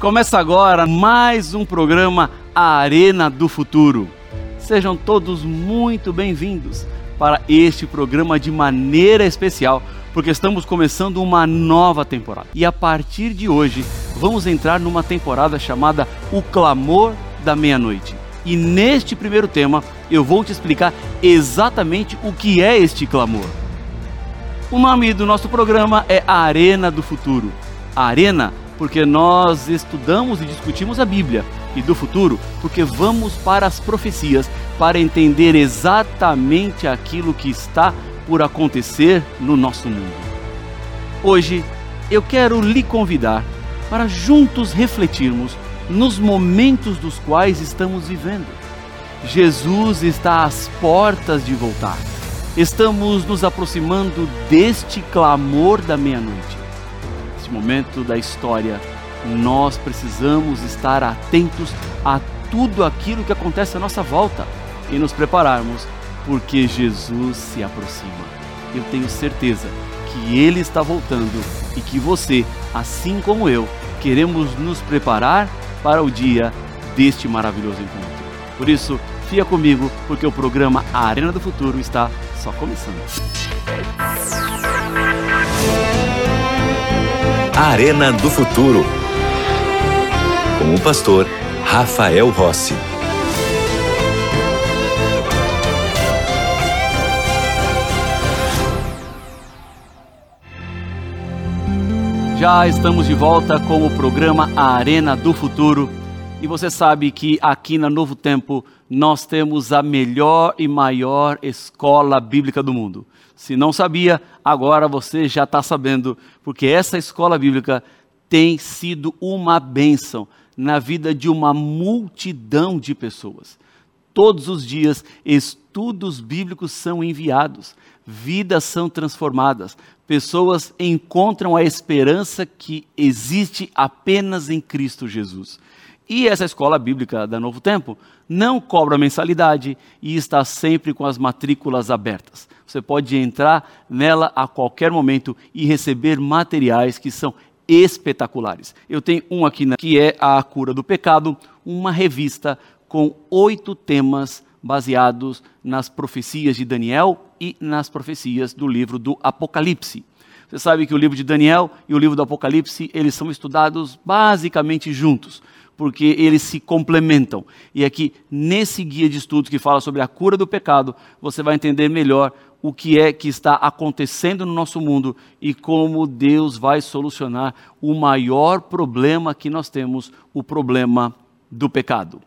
Começa agora mais um programa A Arena do Futuro. Sejam todos muito bem-vindos para este programa de maneira especial, porque estamos começando uma nova temporada. E a partir de hoje, vamos entrar numa temporada chamada O Clamor da Meia-Noite. E neste primeiro tema, eu vou te explicar exatamente o que é este clamor. O nome do nosso programa é A Arena do Futuro. A Arena porque nós estudamos e discutimos a Bíblia, e do futuro, porque vamos para as profecias para entender exatamente aquilo que está por acontecer no nosso mundo. Hoje eu quero lhe convidar para juntos refletirmos nos momentos dos quais estamos vivendo. Jesus está às portas de voltar. Estamos nos aproximando deste clamor da meia-noite neste momento da história, nós precisamos estar atentos a tudo aquilo que acontece à nossa volta e nos prepararmos, porque Jesus se aproxima. Eu tenho certeza que Ele está voltando e que você, assim como eu, queremos nos preparar para o dia deste maravilhoso encontro. Por isso, fica comigo, porque o programa Arena do Futuro está só começando. Arena do Futuro. Com o pastor Rafael Rossi. Já estamos de volta com o programa A Arena do Futuro. E você sabe que aqui na Novo Tempo nós temos a melhor e maior escola bíblica do mundo. Se não sabia, agora você já está sabendo, porque essa escola bíblica tem sido uma bênção na vida de uma multidão de pessoas. Todos os dias, estudos bíblicos são enviados, vidas são transformadas, pessoas encontram a esperança que existe apenas em Cristo Jesus. E essa escola bíblica da Novo Tempo não cobra mensalidade e está sempre com as matrículas abertas. Você pode entrar nela a qualquer momento e receber materiais que são espetaculares. Eu tenho um aqui né, que é A Cura do Pecado, uma revista com oito temas baseados nas profecias de Daniel e nas profecias do livro do Apocalipse. Você sabe que o livro de Daniel e o livro do Apocalipse, eles são estudados basicamente juntos porque eles se complementam. E aqui, nesse guia de estudos que fala sobre a cura do pecado, você vai entender melhor o que é que está acontecendo no nosso mundo e como Deus vai solucionar o maior problema que nós temos, o problema do pecado.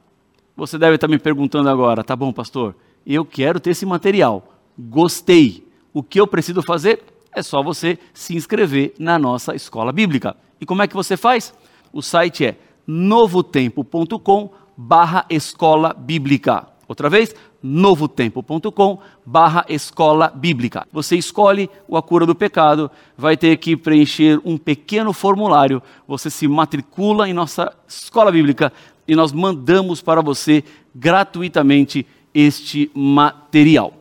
Você deve estar me perguntando agora, tá bom, pastor? Eu quero ter esse material. Gostei. O que eu preciso fazer? É só você se inscrever na nossa escola bíblica. E como é que você faz? O site é novotempo.com barra escola bíblica. Outra vez, novotempo.com barra escola bíblica. Você escolhe o A Cura do Pecado, vai ter que preencher um pequeno formulário, você se matricula em nossa escola bíblica e nós mandamos para você gratuitamente este material.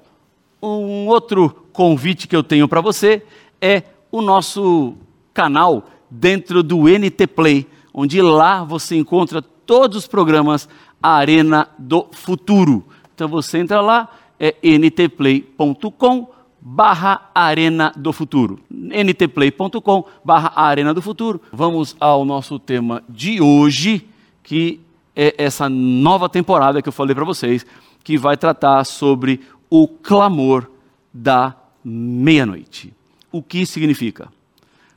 Um outro convite que eu tenho para você é o nosso canal dentro do NT Play onde lá você encontra todos os programas Arena do Futuro. Então você entra lá, é ntplay.com barra Arena do Futuro. ntplay.com barra Arena do Futuro. Vamos ao nosso tema de hoje, que é essa nova temporada que eu falei para vocês, que vai tratar sobre o clamor da meia-noite. O que significa?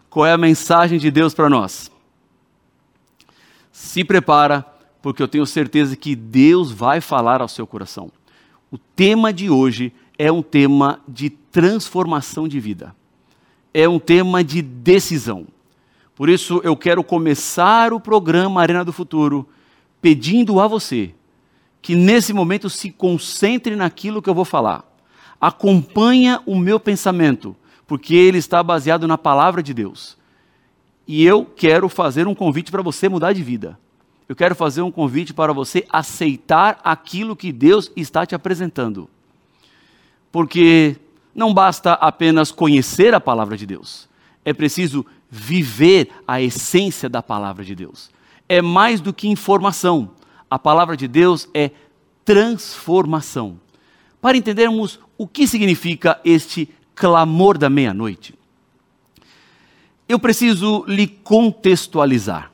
Qual é a mensagem de Deus para nós? Se prepara, porque eu tenho certeza que Deus vai falar ao seu coração. O tema de hoje é um tema de transformação de vida. É um tema de decisão. Por isso eu quero começar o programa Arena do Futuro pedindo a você que nesse momento se concentre naquilo que eu vou falar. Acompanha o meu pensamento, porque ele está baseado na palavra de Deus. E eu quero fazer um convite para você mudar de vida. Eu quero fazer um convite para você aceitar aquilo que Deus está te apresentando. Porque não basta apenas conhecer a palavra de Deus, é preciso viver a essência da palavra de Deus. é mais do que informação. A palavra de Deus é transformação. Para entendermos o que significa este clamor da meia-noite, eu preciso lhe contextualizar.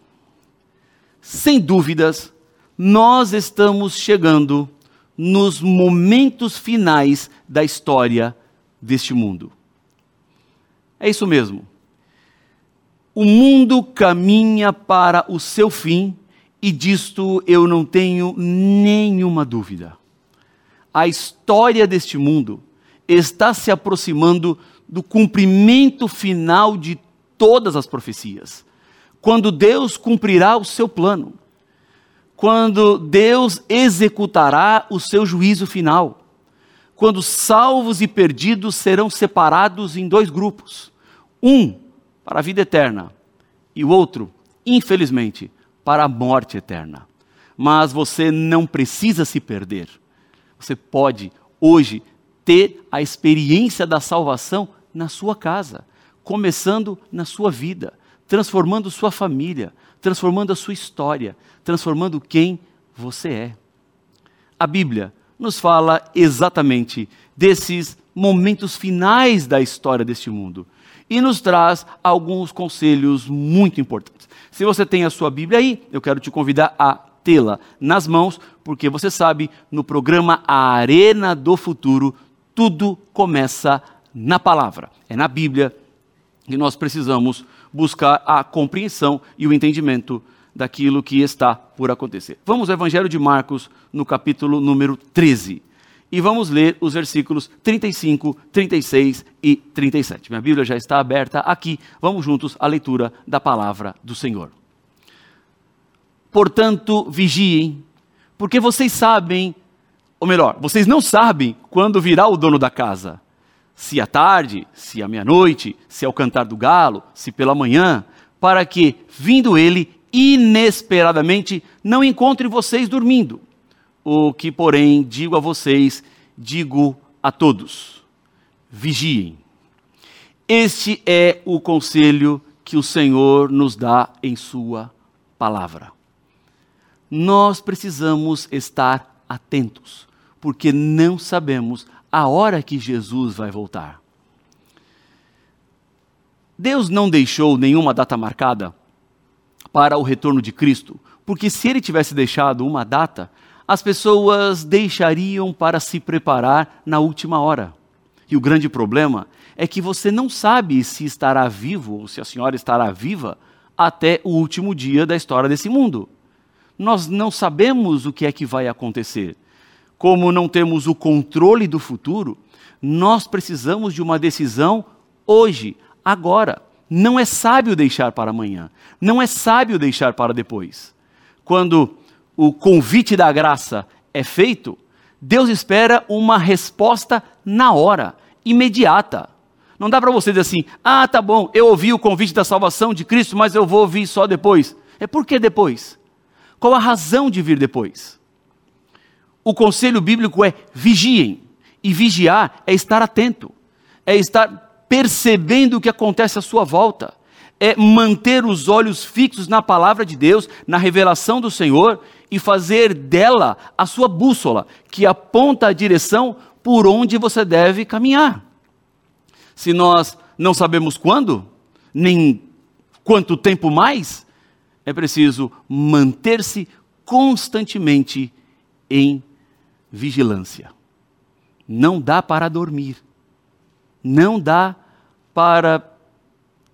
Sem dúvidas, nós estamos chegando nos momentos finais da história deste mundo. É isso mesmo. O mundo caminha para o seu fim e disto eu não tenho nenhuma dúvida. A história deste mundo está se aproximando do cumprimento final de todas as profecias. Quando Deus cumprirá o seu plano, quando Deus executará o seu juízo final, quando salvos e perdidos serão separados em dois grupos: um para a vida eterna e o outro, infelizmente, para a morte eterna. Mas você não precisa se perder. Você pode hoje ter a experiência da salvação na sua casa, começando na sua vida, transformando sua família, transformando a sua história, transformando quem você é. A Bíblia nos fala exatamente desses momentos finais da história deste mundo e nos traz alguns conselhos muito importantes. Se você tem a sua Bíblia aí, eu quero te convidar a tê-la nas mãos, porque você sabe, no programa A Arena do Futuro, tudo começa na palavra. É na Bíblia que nós precisamos buscar a compreensão e o entendimento daquilo que está por acontecer. Vamos ao Evangelho de Marcos, no capítulo número 13. E vamos ler os versículos 35, 36 e 37. Minha Bíblia já está aberta aqui. Vamos juntos à leitura da palavra do Senhor. Portanto, vigiem, porque vocês sabem, ou melhor, vocês não sabem quando virá o dono da casa se à tarde, se à meia-noite, se ao cantar do galo, se pela manhã, para que, vindo ele inesperadamente, não encontre vocês dormindo. O que, porém, digo a vocês, digo a todos: vigiem. Este é o conselho que o Senhor nos dá em Sua palavra. Nós precisamos estar atentos, porque não sabemos a hora que Jesus vai voltar. Deus não deixou nenhuma data marcada para o retorno de Cristo, porque se ele tivesse deixado uma data, as pessoas deixariam para se preparar na última hora. E o grande problema é que você não sabe se estará vivo ou se a senhora estará viva até o último dia da história desse mundo. Nós não sabemos o que é que vai acontecer como não temos o controle do futuro, nós precisamos de uma decisão hoje, agora. Não é sábio deixar para amanhã, não é sábio deixar para depois. Quando o convite da graça é feito, Deus espera uma resposta na hora, imediata. Não dá para você dizer assim: ah, tá bom, eu ouvi o convite da salvação de Cristo, mas eu vou ouvir só depois. É por que depois? Qual a razão de vir depois? O conselho bíblico é vigiem. E vigiar é estar atento, é estar percebendo o que acontece à sua volta, é manter os olhos fixos na palavra de Deus, na revelação do Senhor e fazer dela a sua bússola, que aponta a direção por onde você deve caminhar. Se nós não sabemos quando, nem quanto tempo mais, é preciso manter-se constantemente em vigilância. Não dá para dormir. Não dá para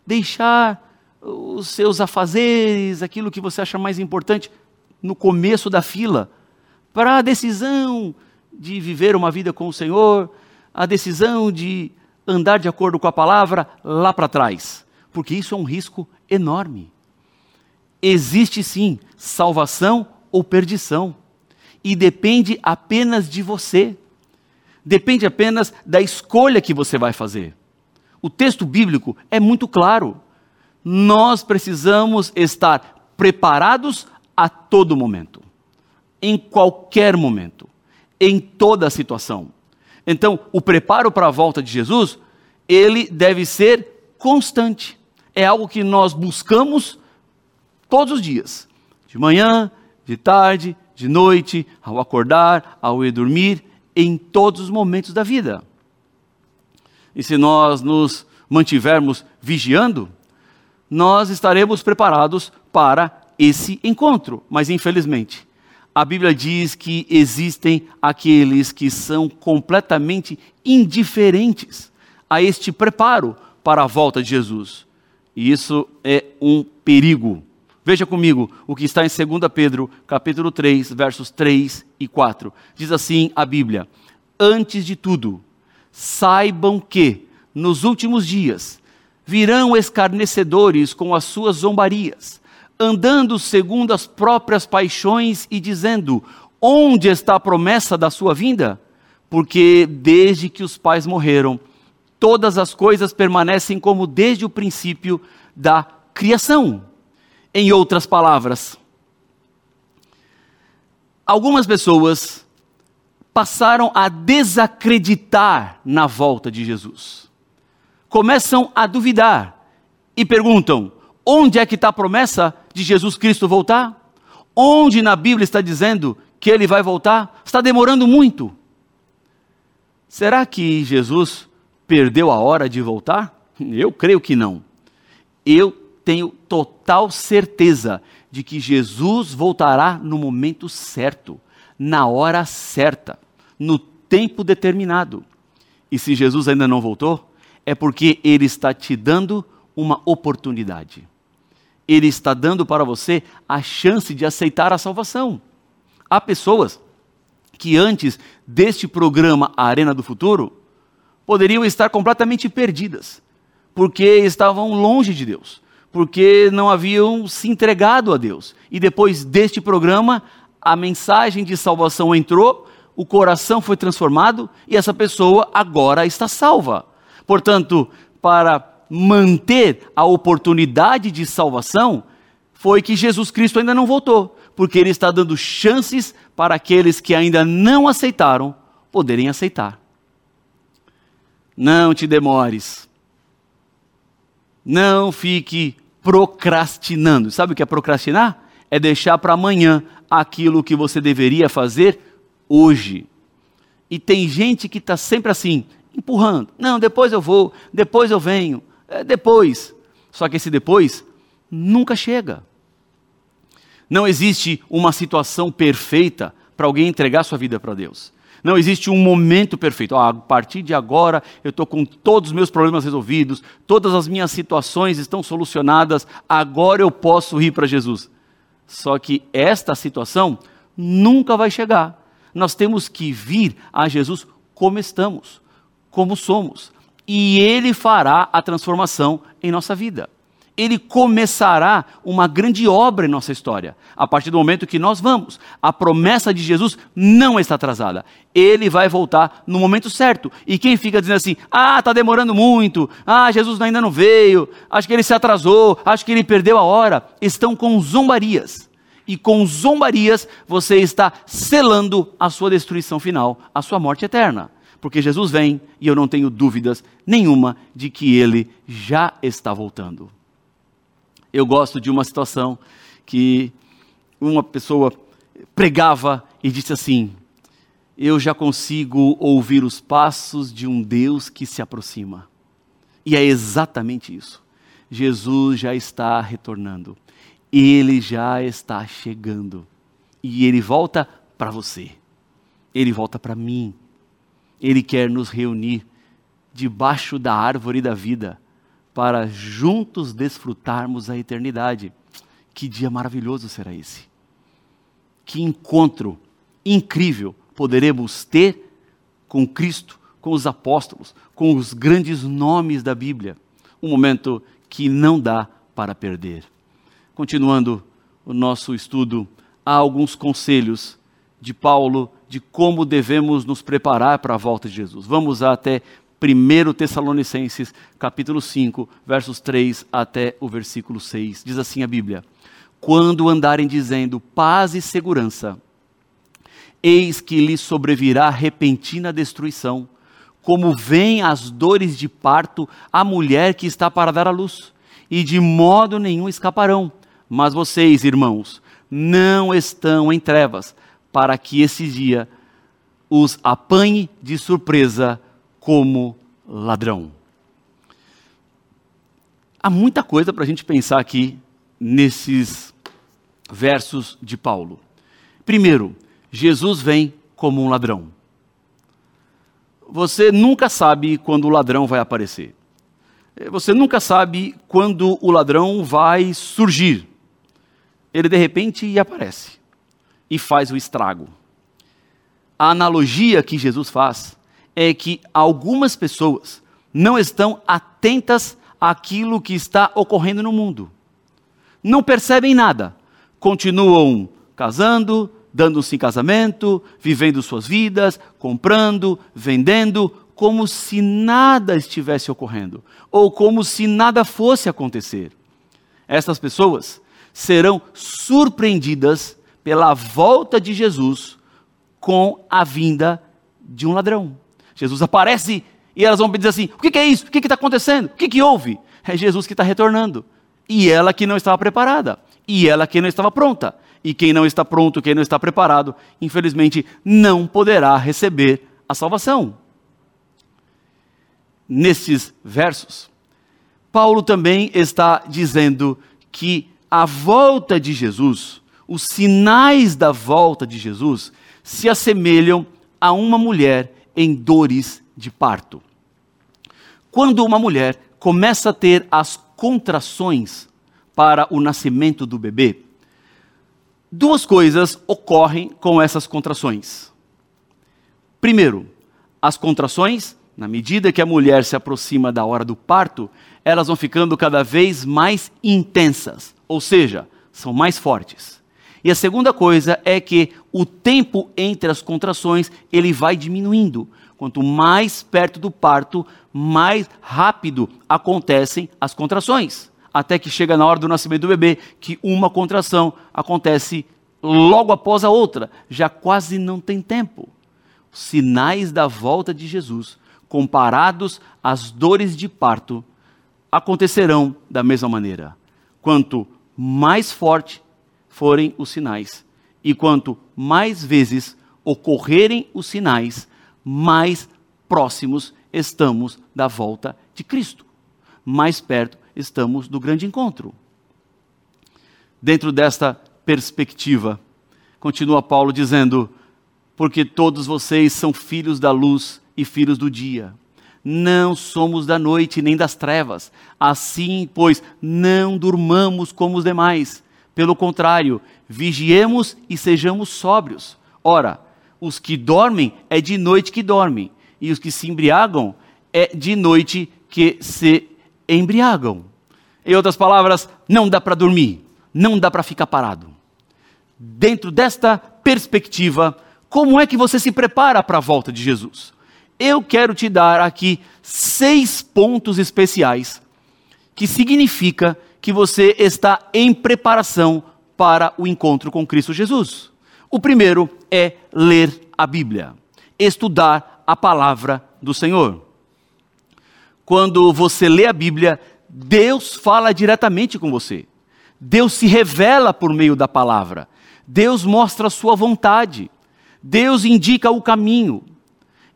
deixar os seus afazeres, aquilo que você acha mais importante, no começo da fila, para a decisão de viver uma vida com o Senhor, a decisão de andar de acordo com a palavra lá para trás, porque isso é um risco enorme. Existe sim salvação ou perdição e depende apenas de você. Depende apenas da escolha que você vai fazer. O texto bíblico é muito claro. Nós precisamos estar preparados a todo momento, em qualquer momento, em toda situação. Então, o preparo para a volta de Jesus, ele deve ser constante. É algo que nós buscamos todos os dias De manhã, de tarde, de noite, ao acordar, ao ir dormir, em todos os momentos da vida. E se nós nos mantivermos vigiando, nós estaremos preparados para esse encontro. Mas infelizmente, a Bíblia diz que existem aqueles que são completamente indiferentes a este preparo para a volta de Jesus. E isso é um perigo. Veja comigo o que está em 2 Pedro, capítulo 3, versos 3 e 4. Diz assim a Bíblia: Antes de tudo, saibam que nos últimos dias virão escarnecedores com as suas zombarias andando segundo as próprias paixões e dizendo: Onde está a promessa da sua vinda? Porque desde que os pais morreram, todas as coisas permanecem como desde o princípio da criação. Em outras palavras, algumas pessoas passaram a desacreditar na volta de Jesus. Começam a duvidar e perguntam: onde é que está a promessa de Jesus Cristo voltar? Onde na Bíblia está dizendo que ele vai voltar? Está demorando muito. Será que Jesus perdeu a hora de voltar? Eu creio que não. Eu tenho total certeza de que Jesus voltará no momento certo, na hora certa, no tempo determinado. E se Jesus ainda não voltou, é porque ele está te dando uma oportunidade. Ele está dando para você a chance de aceitar a salvação. Há pessoas que antes deste programa A Arena do Futuro poderiam estar completamente perdidas, porque estavam longe de Deus, porque não haviam se entregado a Deus. E depois deste programa, a mensagem de salvação entrou, o coração foi transformado e essa pessoa agora está salva. Portanto, para manter a oportunidade de salvação foi que Jesus Cristo ainda não voltou, porque ele está dando chances para aqueles que ainda não aceitaram poderem aceitar. Não te demores. Não fique procrastinando. Sabe o que é procrastinar? É deixar para amanhã aquilo que você deveria fazer hoje. E tem gente que está sempre assim, empurrando. Não, depois eu vou, depois eu venho é depois. Só que esse depois nunca chega. Não existe uma situação perfeita para alguém entregar sua vida para Deus. Não existe um momento perfeito. Ah, a partir de agora eu estou com todos os meus problemas resolvidos, todas as minhas situações estão solucionadas, agora eu posso ir para Jesus. Só que esta situação nunca vai chegar. Nós temos que vir a Jesus como estamos, como somos e ele fará a transformação em nossa vida. Ele começará uma grande obra em nossa história, a partir do momento que nós vamos. A promessa de Jesus não está atrasada. Ele vai voltar no momento certo. E quem fica dizendo assim: ah, está demorando muito, ah, Jesus ainda não veio, acho que ele se atrasou, acho que ele perdeu a hora, estão com zombarias. E com zombarias você está selando a sua destruição final, a sua morte eterna porque Jesus vem e eu não tenho dúvidas nenhuma de que ele já está voltando. Eu gosto de uma situação que uma pessoa pregava e disse assim: Eu já consigo ouvir os passos de um Deus que se aproxima. E é exatamente isso. Jesus já está retornando. Ele já está chegando. E ele volta para você. Ele volta para mim ele quer nos reunir debaixo da árvore da vida para juntos desfrutarmos a eternidade. Que dia maravilhoso será esse! Que encontro incrível poderemos ter com Cristo, com os apóstolos, com os grandes nomes da Bíblia. Um momento que não dá para perder. Continuando o nosso estudo, há alguns conselhos de Paulo de como devemos nos preparar para a volta de Jesus. Vamos até 1 Tessalonicenses, capítulo 5, versos 3 até o versículo 6. Diz assim a Bíblia: Quando andarem dizendo paz e segurança, eis que lhes sobrevirá repentina destruição, como vêm as dores de parto à mulher que está para dar à luz, e de modo nenhum escaparão, Mas vocês, irmãos, não estão em trevas, para que esse dia os apanhe de surpresa como ladrão. Há muita coisa para a gente pensar aqui nesses versos de Paulo. Primeiro, Jesus vem como um ladrão. Você nunca sabe quando o ladrão vai aparecer. Você nunca sabe quando o ladrão vai surgir. Ele de repente aparece e faz o estrago. A analogia que Jesus faz é que algumas pessoas não estão atentas àquilo que está ocorrendo no mundo. Não percebem nada. Continuam casando, dando-se em casamento, vivendo suas vidas, comprando, vendendo, como se nada estivesse ocorrendo, ou como se nada fosse acontecer. Essas pessoas serão surpreendidas pela volta de Jesus com a vinda de um ladrão. Jesus aparece e elas vão dizer assim: o que, é isso? O que está acontecendo? O que, que houve? É Jesus que está retornando. E ela que não estava preparada. E ela que não estava pronta. E quem não está pronto, quem não está preparado, infelizmente não poderá receber a salvação. Nesses versos, Paulo também está dizendo que a volta de Jesus, os sinais da volta de Jesus, se assemelham a uma mulher em dores de parto. Quando uma mulher começa a ter as contrações para o nascimento do bebê, Duas coisas ocorrem com essas contrações. Primeiro, as contrações, na medida que a mulher se aproxima da hora do parto, elas vão ficando cada vez mais intensas, ou seja, são mais fortes. E a segunda coisa é que o tempo entre as contrações, ele vai diminuindo. Quanto mais perto do parto, mais rápido acontecem as contrações até que chega na hora do nascimento do bebê, que uma contração acontece logo após a outra, já quase não tem tempo. Sinais da volta de Jesus, comparados às dores de parto, acontecerão da mesma maneira. Quanto mais forte forem os sinais, e quanto mais vezes ocorrerem os sinais, mais próximos estamos da volta de Cristo. Mais perto estamos do grande encontro. Dentro desta perspectiva, continua Paulo dizendo: porque todos vocês são filhos da luz e filhos do dia. Não somos da noite nem das trevas. Assim, pois, não durmamos como os demais. Pelo contrário, vigiemos e sejamos sóbrios. Ora, os que dormem é de noite que dormem, e os que se embriagam é de noite que se embriagam. Em outras palavras, não dá para dormir, não dá para ficar parado. Dentro desta perspectiva, como é que você se prepara para a volta de Jesus? Eu quero te dar aqui seis pontos especiais que significa que você está em preparação para o encontro com Cristo Jesus. O primeiro é ler a Bíblia, estudar a palavra do Senhor. Quando você lê a Bíblia, Deus fala diretamente com você. Deus se revela por meio da palavra. Deus mostra a sua vontade. Deus indica o caminho.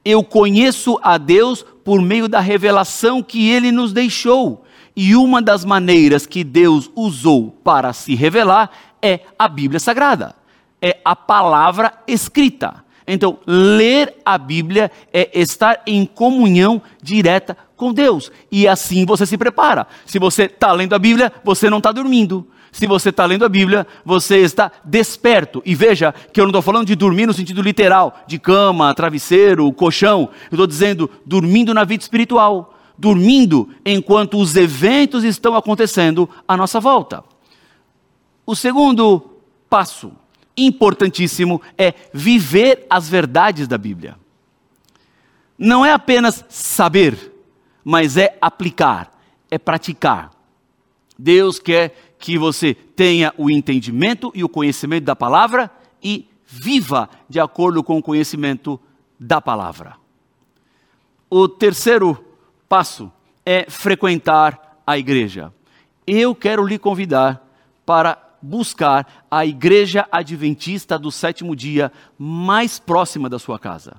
Eu conheço a Deus por meio da revelação que ele nos deixou. E uma das maneiras que Deus usou para se revelar é a Bíblia Sagrada, é a palavra escrita. Então, ler a Bíblia é estar em comunhão direta com Deus. E assim você se prepara. Se você está lendo a Bíblia, você não está dormindo. Se você está lendo a Bíblia, você está desperto. E veja que eu não estou falando de dormir no sentido literal, de cama, travesseiro, colchão. Eu estou dizendo dormindo na vida espiritual. Dormindo enquanto os eventos estão acontecendo à nossa volta. O segundo passo importantíssimo é viver as verdades da Bíblia. Não é apenas saber, mas é aplicar, é praticar. Deus quer que você tenha o entendimento e o conhecimento da palavra e viva de acordo com o conhecimento da palavra. O terceiro passo é frequentar a igreja. Eu quero lhe convidar para buscar a igreja adventista do sétimo dia mais próxima da sua casa.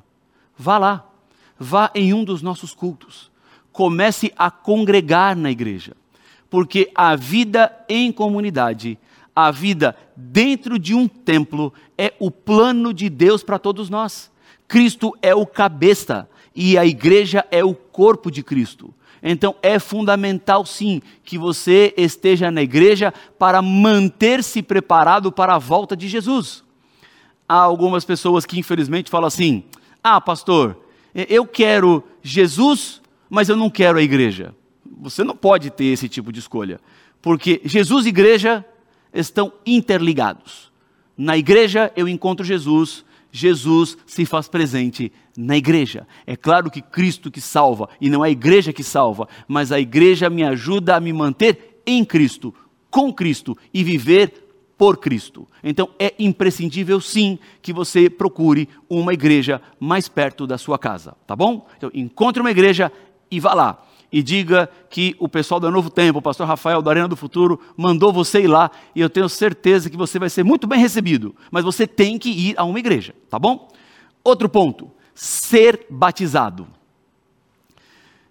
Vá lá, vá em um dos nossos cultos. Comece a congregar na igreja, porque a vida em comunidade, a vida dentro de um templo, é o plano de Deus para todos nós. Cristo é o cabeça e a igreja é o corpo de Cristo. Então é fundamental sim que você esteja na igreja para manter-se preparado para a volta de Jesus. Há algumas pessoas que infelizmente falam assim: "Ah, pastor, eu quero Jesus, mas eu não quero a igreja". Você não pode ter esse tipo de escolha, porque Jesus e igreja estão interligados. Na igreja eu encontro Jesus, Jesus se faz presente na igreja. É claro que Cristo que salva e não a igreja que salva, mas a igreja me ajuda a me manter em Cristo, com Cristo e viver por Cristo. Então é imprescindível sim que você procure uma igreja mais perto da sua casa, tá bom? Então encontre uma igreja e vá lá e diga que o pessoal do Novo Tempo, o pastor Rafael da Arena do Futuro, mandou você ir lá e eu tenho certeza que você vai ser muito bem recebido. Mas você tem que ir a uma igreja, tá bom? Outro ponto: ser batizado.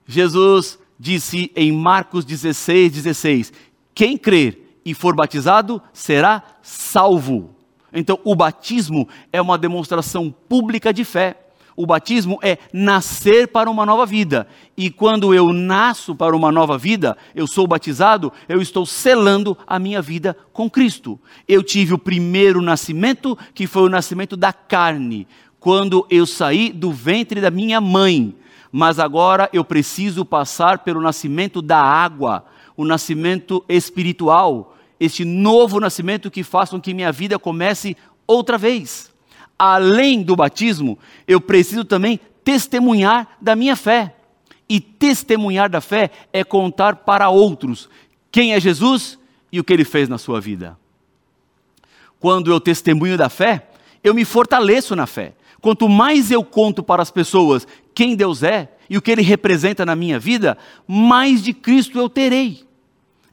Jesus disse em Marcos 16, 16: Quem crer e for batizado será salvo. Então, o batismo é uma demonstração pública de fé o batismo é nascer para uma nova vida. E quando eu nasço para uma nova vida, eu sou batizado, eu estou selando a minha vida com Cristo. Eu tive o primeiro nascimento, que foi o nascimento da carne, quando eu saí do ventre da minha mãe. Mas agora eu preciso passar pelo nascimento da água, o nascimento espiritual, este novo nascimento que faça com que minha vida comece outra vez além do batismo, eu preciso também testemunhar da minha fé. E testemunhar da fé é contar para outros quem é Jesus e o que ele fez na sua vida. Quando eu testemunho da fé, eu me fortaleço na fé. Quanto mais eu conto para as pessoas quem Deus é e o que ele representa na minha vida, mais de Cristo eu terei.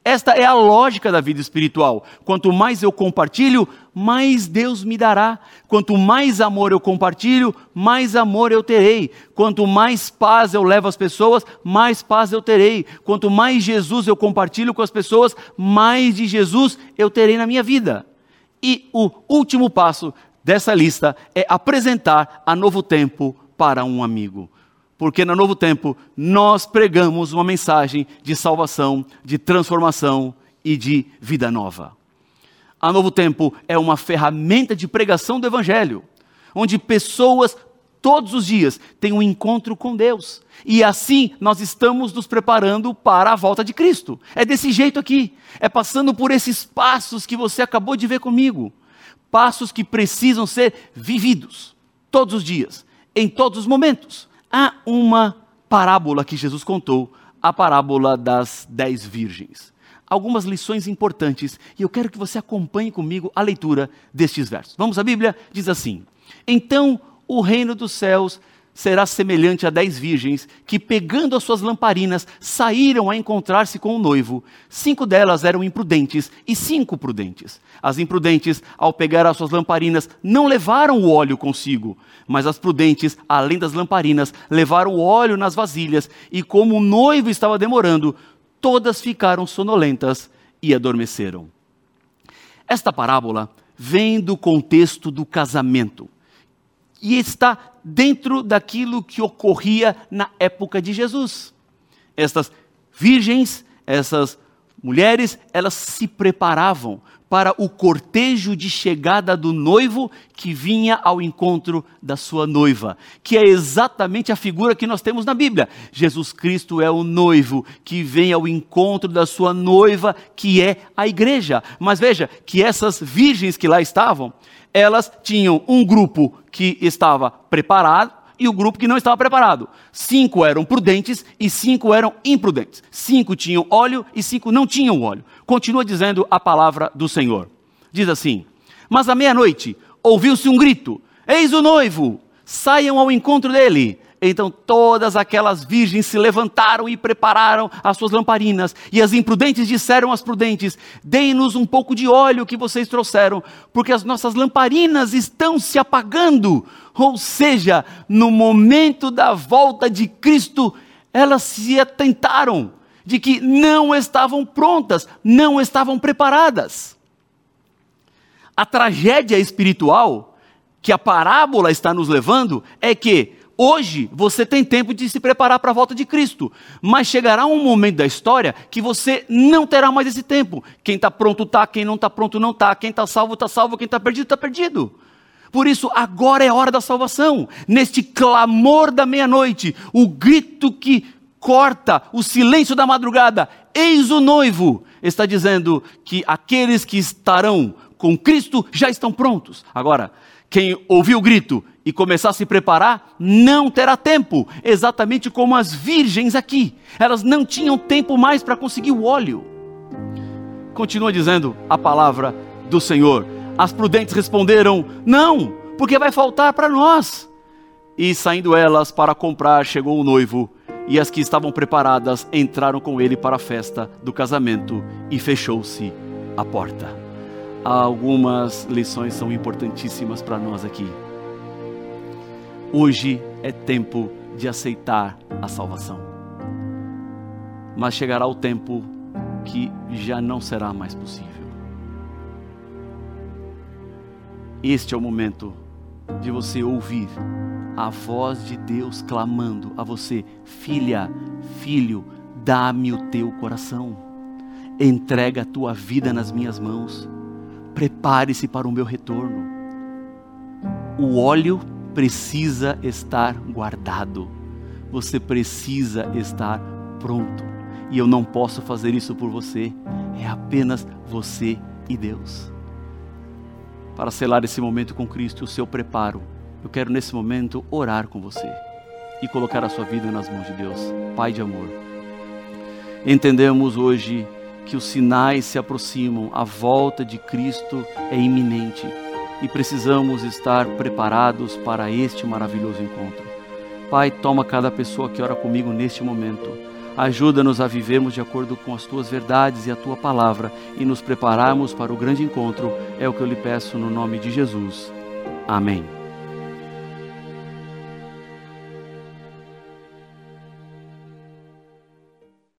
Esta é a lógica da vida espiritual. Quanto mais eu compartilho, mais Deus me dará. Quanto mais amor eu compartilho, mais amor eu terei. Quanto mais paz eu levo às pessoas, mais paz eu terei. Quanto mais Jesus eu compartilho com as pessoas, mais de Jesus eu terei na minha vida. E o último passo dessa lista é apresentar a novo tempo para um amigo porque no Novo Tempo nós pregamos uma mensagem de salvação, de transformação e de vida nova. A Novo Tempo é uma ferramenta de pregação do Evangelho, onde pessoas todos os dias têm um encontro com Deus. E assim nós estamos nos preparando para a volta de Cristo. É desse jeito aqui. É passando por esses passos que você acabou de ver comigo. Passos que precisam ser vividos todos os dias, em todos os momentos Há uma parábola que Jesus contou, a parábola das dez virgens. Algumas lições importantes e eu quero que você acompanhe comigo a leitura destes versos. Vamos à Bíblia? Diz assim: Então o reino dos céus será semelhante a dez virgens que, pegando as suas lamparinas, saíram a encontrar-se com o noivo. Cinco delas eram imprudentes e cinco prudentes. As imprudentes, ao pegar as suas lamparinas, não levaram o óleo consigo, mas as prudentes, além das lamparinas, levaram o óleo nas vasilhas, e como o noivo estava demorando, todas ficaram sonolentas e adormeceram. Esta parábola vem do contexto do casamento e está dentro daquilo que ocorria na época de Jesus. Estas virgens, essas mulheres, elas se preparavam para o cortejo de chegada do noivo que vinha ao encontro da sua noiva, que é exatamente a figura que nós temos na Bíblia. Jesus Cristo é o noivo que vem ao encontro da sua noiva, que é a igreja. Mas veja que essas virgens que lá estavam, elas tinham um grupo que estava preparado e o grupo que não estava preparado. Cinco eram prudentes e cinco eram imprudentes. Cinco tinham óleo e cinco não tinham óleo. Continua dizendo a palavra do Senhor. Diz assim: Mas à meia-noite ouviu-se um grito: Eis o noivo, saiam ao encontro dele. Então todas aquelas virgens se levantaram e prepararam as suas lamparinas. E as imprudentes disseram às prudentes: Deem-nos um pouco de óleo que vocês trouxeram, porque as nossas lamparinas estão se apagando. Ou seja, no momento da volta de Cristo, elas se atentaram de que não estavam prontas, não estavam preparadas. A tragédia espiritual que a parábola está nos levando é que Hoje você tem tempo de se preparar para a volta de Cristo, mas chegará um momento da história que você não terá mais esse tempo. Quem está pronto está, quem não está pronto não está, quem está salvo está salvo, quem está perdido está perdido. Por isso, agora é hora da salvação. Neste clamor da meia-noite, o grito que corta o silêncio da madrugada, eis o noivo, está dizendo que aqueles que estarão com Cristo já estão prontos. Agora, quem ouviu o grito e começar a se preparar, não terá tempo, exatamente como as virgens aqui. Elas não tinham tempo mais para conseguir o óleo. Continua dizendo a palavra do Senhor. As prudentes responderam: Não, porque vai faltar para nós. E saindo elas para comprar, chegou o noivo, e as que estavam preparadas entraram com ele para a festa do casamento, e fechou-se a porta algumas lições são importantíssimas para nós aqui. Hoje é tempo de aceitar a salvação. Mas chegará o tempo que já não será mais possível. Este é o momento de você ouvir a voz de Deus clamando a você: Filha, filho, dá-me o teu coração, entrega a tua vida nas minhas mãos prepare-se para o meu retorno. O óleo precisa estar guardado, você precisa estar pronto. E eu não posso fazer isso por você, é apenas você e Deus. Para selar esse momento com Cristo, o seu preparo, eu quero nesse momento orar com você e colocar a sua vida nas mãos de Deus, Pai de amor. Entendemos hoje que os sinais se aproximam, a volta de Cristo é iminente e precisamos estar preparados para este maravilhoso encontro. Pai, toma cada pessoa que ora comigo neste momento. Ajuda-nos a vivermos de acordo com as tuas verdades e a tua palavra e nos prepararmos para o grande encontro. É o que eu lhe peço no nome de Jesus. Amém.